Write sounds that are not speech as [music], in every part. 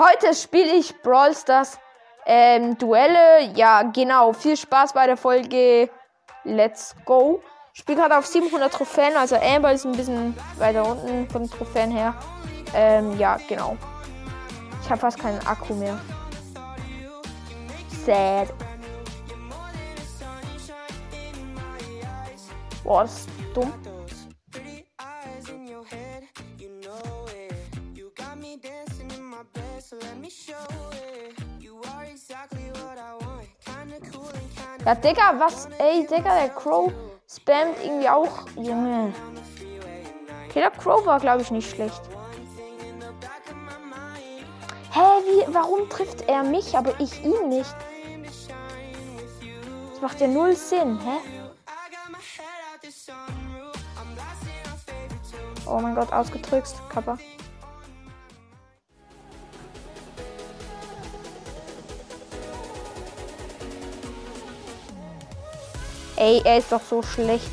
Heute spiele ich Brawl Stars ähm, Duelle. Ja, genau. Viel Spaß bei der Folge. Let's go. Spiel gerade auf 700 Trophäen, also Amber ist ein bisschen weiter unten von Trophäen her. Ähm, ja, genau. Ich habe fast keinen Akku mehr. Sad. Boah, das ist dumm. Ja, Digga, was? Ey, Digga, der Crow spammt irgendwie auch. Junge. Okay, der Crow war, glaube ich, nicht schlecht. Hä, wie, warum trifft er mich, aber ich ihn nicht? Das macht ja null Sinn, hä? Oh mein Gott, ausgetrickst, Kappa. Ey, er ist doch so schlecht.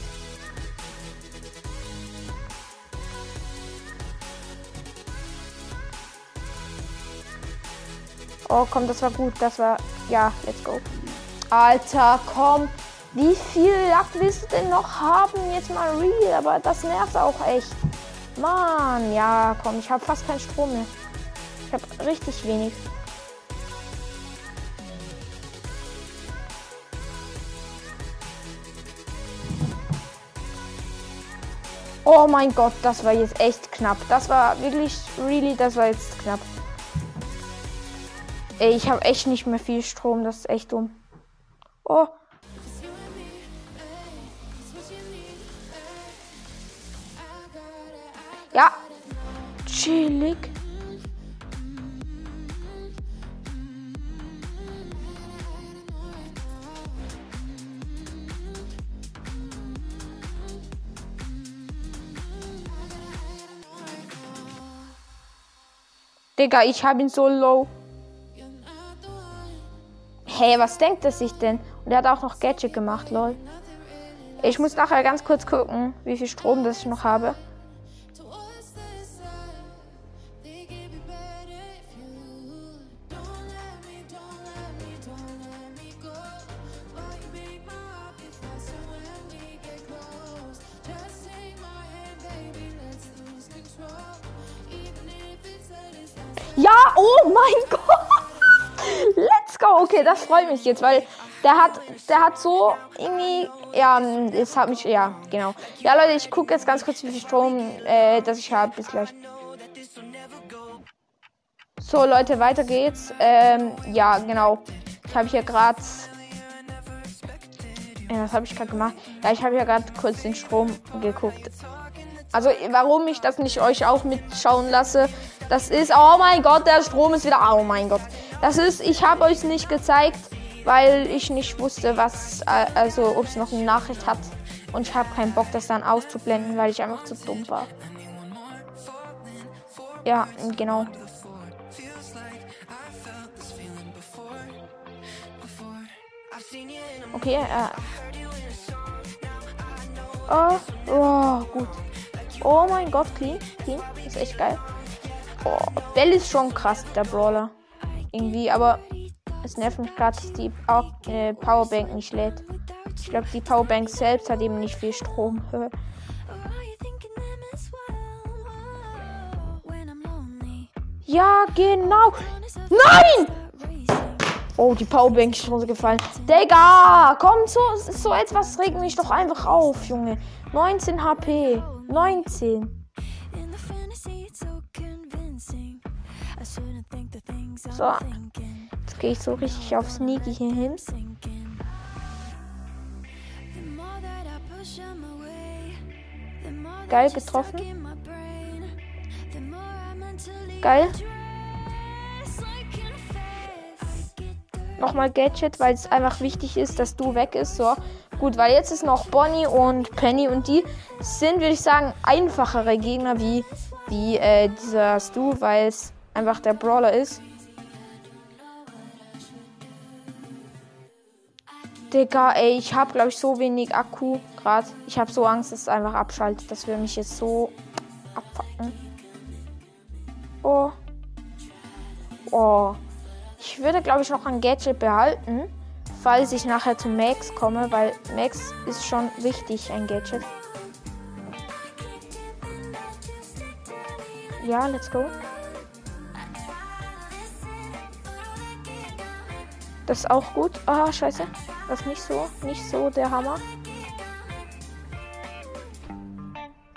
Oh, komm, das war gut. Das war. Ja, let's go. Alter, komm. Wie viel Lack willst du denn noch haben? Jetzt mal real. Aber das nervt auch echt. Mann, ja, komm. Ich habe fast keinen Strom mehr. Ich habe richtig wenig. Oh mein Gott, das war jetzt echt knapp. Das war wirklich, really, das war jetzt knapp. Ey, ich habe echt nicht mehr viel Strom. Das ist echt dumm. Oh. Ja. Chillig. Digga, ich hab ihn so low. Hey, was denkt er sich denn? Und er hat auch noch Gadget gemacht, lol. Ich muss nachher ganz kurz gucken, wie viel Strom das ich noch habe. Ja, oh mein [laughs] Gott. Let's go. Okay, das freut mich jetzt, weil der hat, der hat so irgendwie, ja, es hat mich, ja, genau. Ja, Leute, ich gucke jetzt ganz kurz, wie viel Strom, äh, das ich habe. Bis gleich. So, Leute, weiter geht's. Ähm, ja, genau. Ich habe hier gerade, ja, was habe ich gerade gemacht? Ja, ich habe ja gerade kurz den Strom geguckt. Also, warum ich das nicht euch auch mitschauen lasse, das ist, oh mein Gott, der Strom ist wieder, oh mein Gott. Das ist, ich habe euch nicht gezeigt, weil ich nicht wusste, was, also ob es noch eine Nachricht hat. Und ich habe keinen Bock, das dann auszublenden, weil ich einfach zu dumm war. Ja, genau. Okay, äh. Oh, oh, gut. Oh mein Gott, clean, clean. Ist echt geil. Oh, Bell ist schon krass, der Brawler. Irgendwie, aber es nervt mich gerade, dass die äh, Powerbank nicht lädt. Ich glaube, die Powerbank selbst hat eben nicht viel Strom. [laughs] ja, genau. Nein! Oh, die Powerbank ist runtergefallen. Digga, komm, so, so etwas regt mich doch einfach auf, Junge. 19 HP. 19. So. Jetzt gehe ich so richtig auf Sneaky hier hin. Geil getroffen. Geil. Nochmal Gadget, weil es einfach wichtig ist, dass du weg ist. So. Gut, weil jetzt ist noch Bonnie und Penny und die sind, würde ich sagen, einfachere Gegner wie, wie äh, dieser Stu, weil es einfach der Brawler ist. Digga, ey, ich habe glaube ich so wenig Akku gerade. Ich habe so Angst, dass es einfach abschaltet. Das will mich jetzt so abfacken. Oh. Oh. Ich würde, glaube ich, noch ein Gadget behalten, falls ich nachher zu Max komme, weil Max ist schon wichtig, ein Gadget. Ja, let's go. Das ist auch gut. Ah, scheiße. Das ist nicht so. Nicht so der Hammer.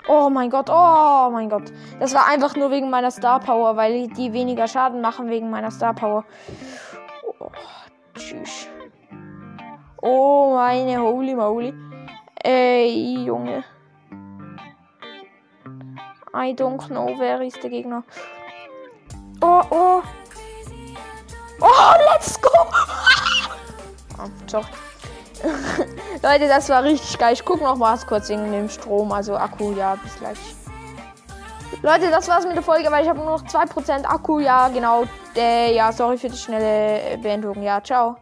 Oh mein Gott, oh mein Gott. Das war einfach nur wegen meiner Star Power, weil die weniger Schaden machen wegen meiner Star Power. Oh, tschüss. Oh meine holy moly. Ey, Junge. I don't know, wer ist der Gegner. Oh, oh. Oh, let's go! oh, sorry. [laughs] Leute, das war richtig geil. Ich gucke noch mal kurz wegen dem Strom. Also Akku, ja, bis gleich. Leute, das war's mit der Folge, weil ich habe nur noch 2% Akku. Ja, genau. Äh, ja, sorry für die schnelle Beendung. Ja, ciao.